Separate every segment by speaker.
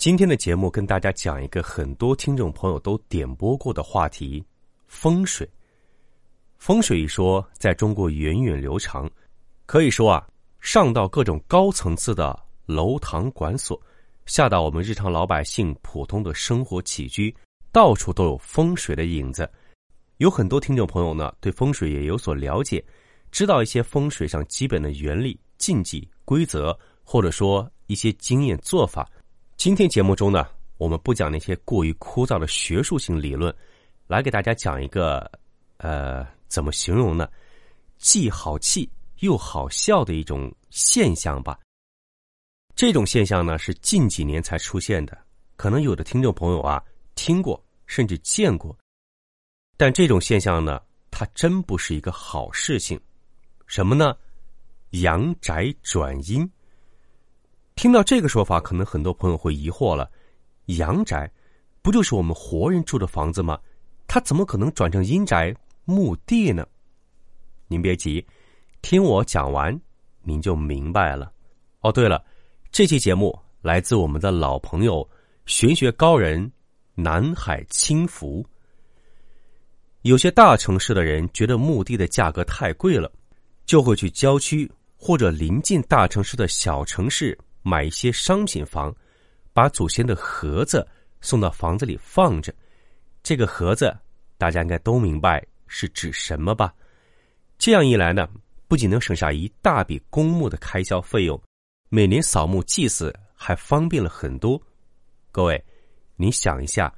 Speaker 1: 今天的节目跟大家讲一个很多听众朋友都点播过的话题——风水。风水一说在中国源远流长，可以说啊，上到各种高层次的楼堂馆所，下到我们日常老百姓普通的生活起居，到处都有风水的影子。有很多听众朋友呢，对风水也有所了解，知道一些风水上基本的原理、禁忌、规则，或者说一些经验做法。今天节目中呢，我们不讲那些过于枯燥的学术性理论，来给大家讲一个，呃，怎么形容呢？既好气又好笑的一种现象吧。这种现象呢，是近几年才出现的，可能有的听众朋友啊听过甚至见过，但这种现象呢，它真不是一个好事情。什么呢？阳宅转阴。听到这个说法，可能很多朋友会疑惑了：阳宅不就是我们活人住的房子吗？它怎么可能转成阴宅墓地呢？您别急，听我讲完，您就明白了。哦，对了，这期节目来自我们的老朋友玄学高人南海清福。有些大城市的人觉得墓地的价格太贵了，就会去郊区或者临近大城市的小城市。买一些商品房，把祖先的盒子送到房子里放着。这个盒子大家应该都明白是指什么吧？这样一来呢，不仅能省下一大笔公墓的开销费用，每年扫墓祭祀还方便了很多。各位，你想一下，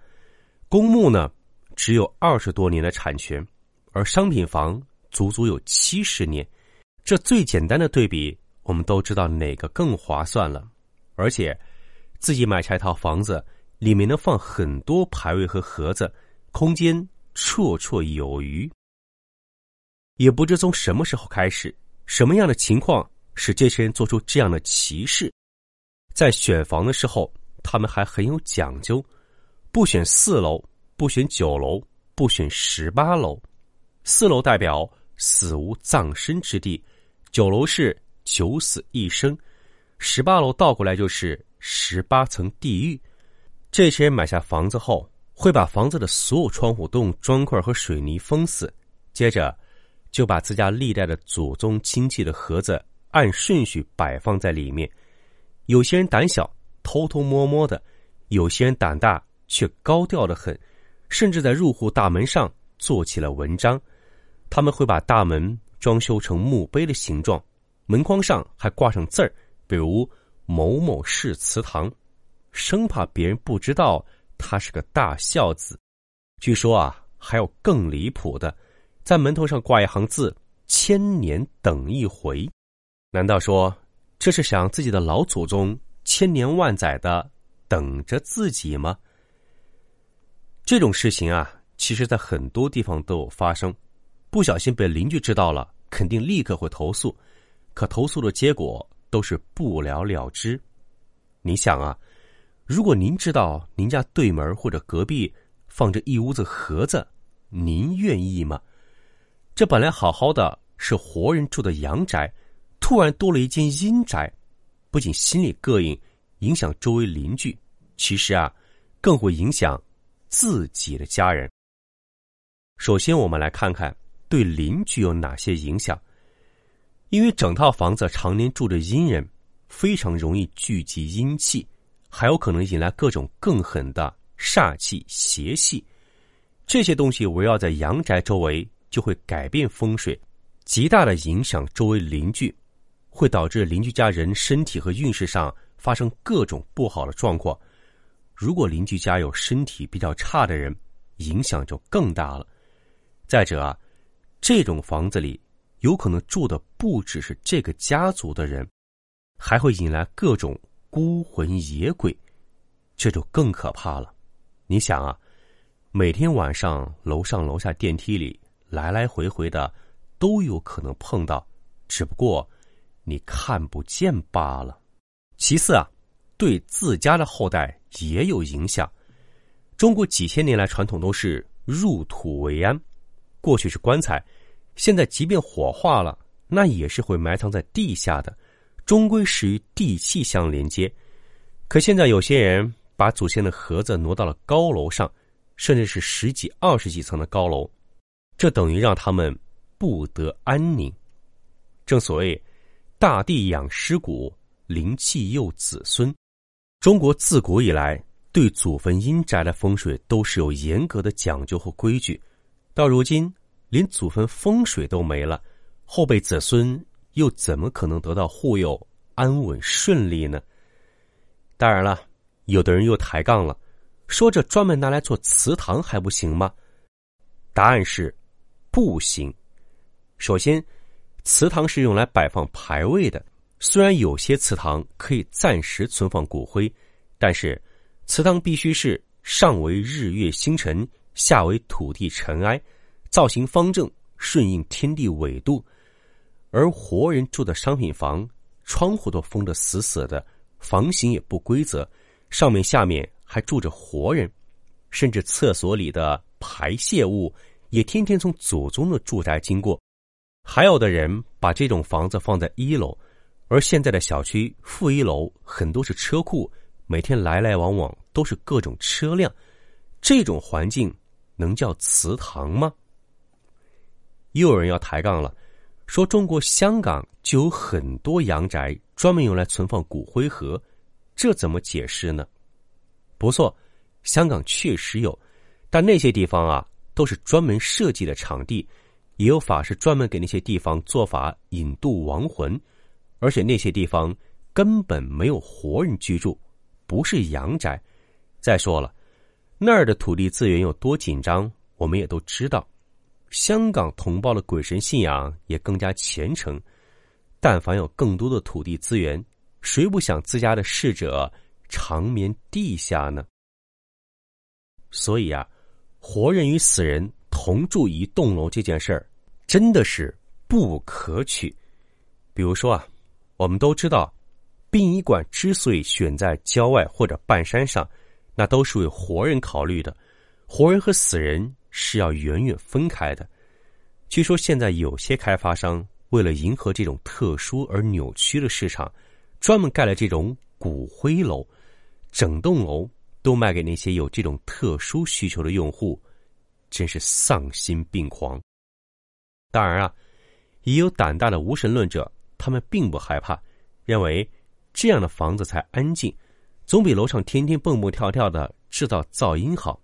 Speaker 1: 公墓呢只有二十多年的产权，而商品房足足有七十年。这最简单的对比。我们都知道哪个更划算了，而且自己买下一套房子，里面能放很多牌位和盒子，空间绰绰有余。也不知从什么时候开始，什么样的情况使这些人做出这样的歧视？在选房的时候，他们还很有讲究，不选四楼，不选九楼，不选十八楼。四楼代表死无葬身之地，九楼是。九死一生，十八楼倒过来就是十八层地狱。这些人买下房子后，会把房子的所有窗户都用砖块和水泥封死，接着就把自家历代的祖宗亲戚的盒子按顺序摆放在里面。有些人胆小，偷偷摸摸的；有些人胆大，却高调的很，甚至在入户大门上做起了文章。他们会把大门装修成墓碑的形状。门框上还挂上字儿，比如“某某氏祠堂”，生怕别人不知道他是个大孝子。据说啊，还有更离谱的，在门头上挂一行字：“千年等一回。”难道说这是想自己的老祖宗千年万载的等着自己吗？这种事情啊，其实在很多地方都有发生。不小心被邻居知道了，肯定立刻会投诉。可投诉的结果都是不了了之。你想啊，如果您知道您家对门或者隔壁放着一屋子盒子，您愿意吗？这本来好好的是活人住的阳宅，突然多了一间阴宅，不仅心里膈应，影响周围邻居，其实啊，更会影响自己的家人。首先，我们来看看对邻居有哪些影响。因为整套房子常年住着阴人，非常容易聚集阴气，还有可能引来各种更狠的煞气、邪气。这些东西围绕在阳宅周围，就会改变风水，极大的影响周围邻居，会导致邻居家人身体和运势上发生各种不好的状况。如果邻居家有身体比较差的人，影响就更大了。再者啊，这种房子里。有可能住的不只是这个家族的人，还会引来各种孤魂野鬼，这就更可怕了。你想啊，每天晚上楼上楼下电梯里来来回回的，都有可能碰到，只不过你看不见罢了。其次啊，对自家的后代也有影响。中国几千年来传统都是入土为安，过去是棺材，现在即便火化了，那也是会埋藏在地下的，终归是与地气相连接。可现在有些人把祖先的盒子挪到了高楼上，甚至是十几、二十几层的高楼，这等于让他们不得安宁。正所谓，大地养尸骨，灵气佑子孙。中国自古以来。对祖坟阴宅的风水都是有严格的讲究和规矩，到如今连祖坟风水都没了，后辈子孙又怎么可能得到护佑、安稳顺利呢？当然了，有的人又抬杠了，说这专门拿来做祠堂还不行吗？答案是不行。首先，祠堂是用来摆放牌位的，虽然有些祠堂可以暂时存放骨灰，但是。祠堂必须是上为日月星辰，下为土地尘埃，造型方正，顺应天地纬度。而活人住的商品房，窗户都封得死死的，房型也不规则，上面下面还住着活人，甚至厕所里的排泄物也天天从祖宗的住宅经过。还有的人把这种房子放在一楼，而现在的小区负一楼很多是车库。每天来来往往都是各种车辆，这种环境能叫祠堂吗？又有人要抬杠了，说中国香港就有很多阳宅专门用来存放骨灰盒，这怎么解释呢？不错，香港确实有，但那些地方啊都是专门设计的场地，也有法师专门给那些地方做法引渡亡魂，而且那些地方根本没有活人居住。不是阳宅。再说了，那儿的土地资源有多紧张，我们也都知道。香港同胞的鬼神信仰也更加虔诚。但凡有更多的土地资源，谁不想自家的逝者长眠地下呢？所以啊，活人与死人同住一栋楼这件事儿，真的是不可取。比如说啊，我们都知道。殡仪馆之所以选在郊外或者半山上，那都是为活人考虑的。活人和死人是要远远分开的。据说现在有些开发商为了迎合这种特殊而扭曲的市场，专门盖了这种骨灰楼，整栋楼都卖给那些有这种特殊需求的用户，真是丧心病狂。当然啊，也有胆大的无神论者，他们并不害怕，认为。这样的房子才安静，总比楼上天天蹦蹦跳跳的制造噪音好。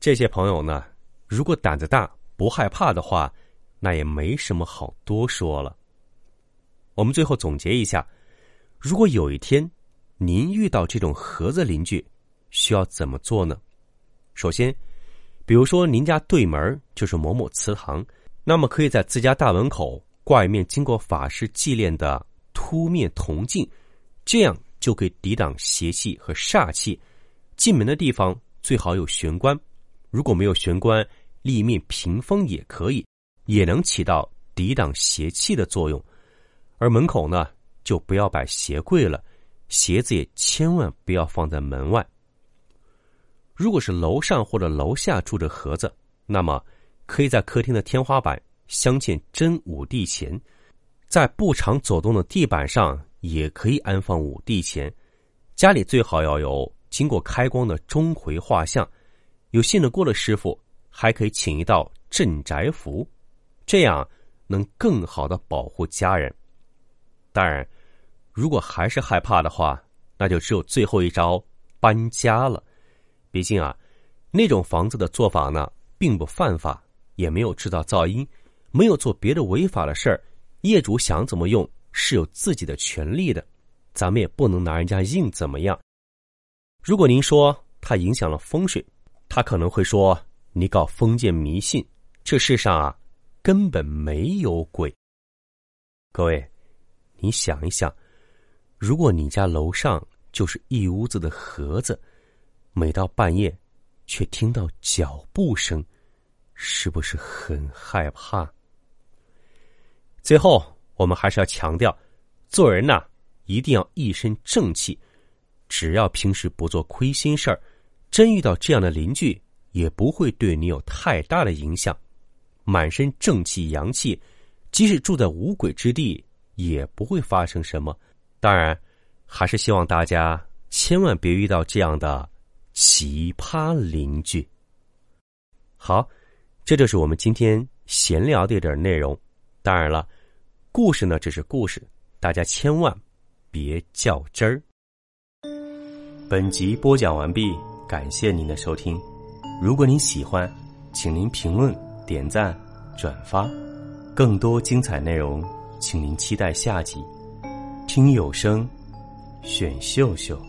Speaker 1: 这些朋友呢，如果胆子大不害怕的话，那也没什么好多说了。我们最后总结一下：如果有一天您遇到这种盒子邻居，需要怎么做呢？首先，比如说您家对门就是某某祠堂，那么可以在自家大门口挂一面经过法师祭炼的凸面铜镜。这样就可以抵挡邪气和煞气。进门的地方最好有玄关，如果没有玄关，立面屏风也可以，也能起到抵挡邪气的作用。而门口呢，就不要摆鞋柜了，鞋子也千万不要放在门外。如果是楼上或者楼下住着盒子，那么可以在客厅的天花板镶嵌真五帝钱，在不常走动的地板上。也可以安放五帝钱，家里最好要有经过开光的钟馗画像，有信得过的师傅还可以请一道镇宅符，这样能更好的保护家人。当然，如果还是害怕的话，那就只有最后一招搬家了。毕竟啊，那种房子的做法呢，并不犯法，也没有制造噪音，没有做别的违法的事儿，业主想怎么用。是有自己的权利的，咱们也不能拿人家硬怎么样。如果您说它影响了风水，他可能会说你搞封建迷信。这世上啊，根本没有鬼。各位，你想一想，如果你家楼上就是一屋子的盒子，每到半夜，却听到脚步声，是不是很害怕？最后，我们还是要强调，做人呐，一定要一身正气。只要平时不做亏心事儿，真遇到这样的邻居，也不会对你有太大的影响。满身正气阳气，即使住在无鬼之地，也不会发生什么。当然，还是希望大家千万别遇到这样的奇葩邻居。好，这就是我们今天闲聊的一点内容。当然了，故事呢只是故事，大家千万别较真儿。本集播讲完毕，感谢您的收听。如果您喜欢，请您评论、点赞、转发。更多精彩内容，请您期待下集。听有声，选秀秀。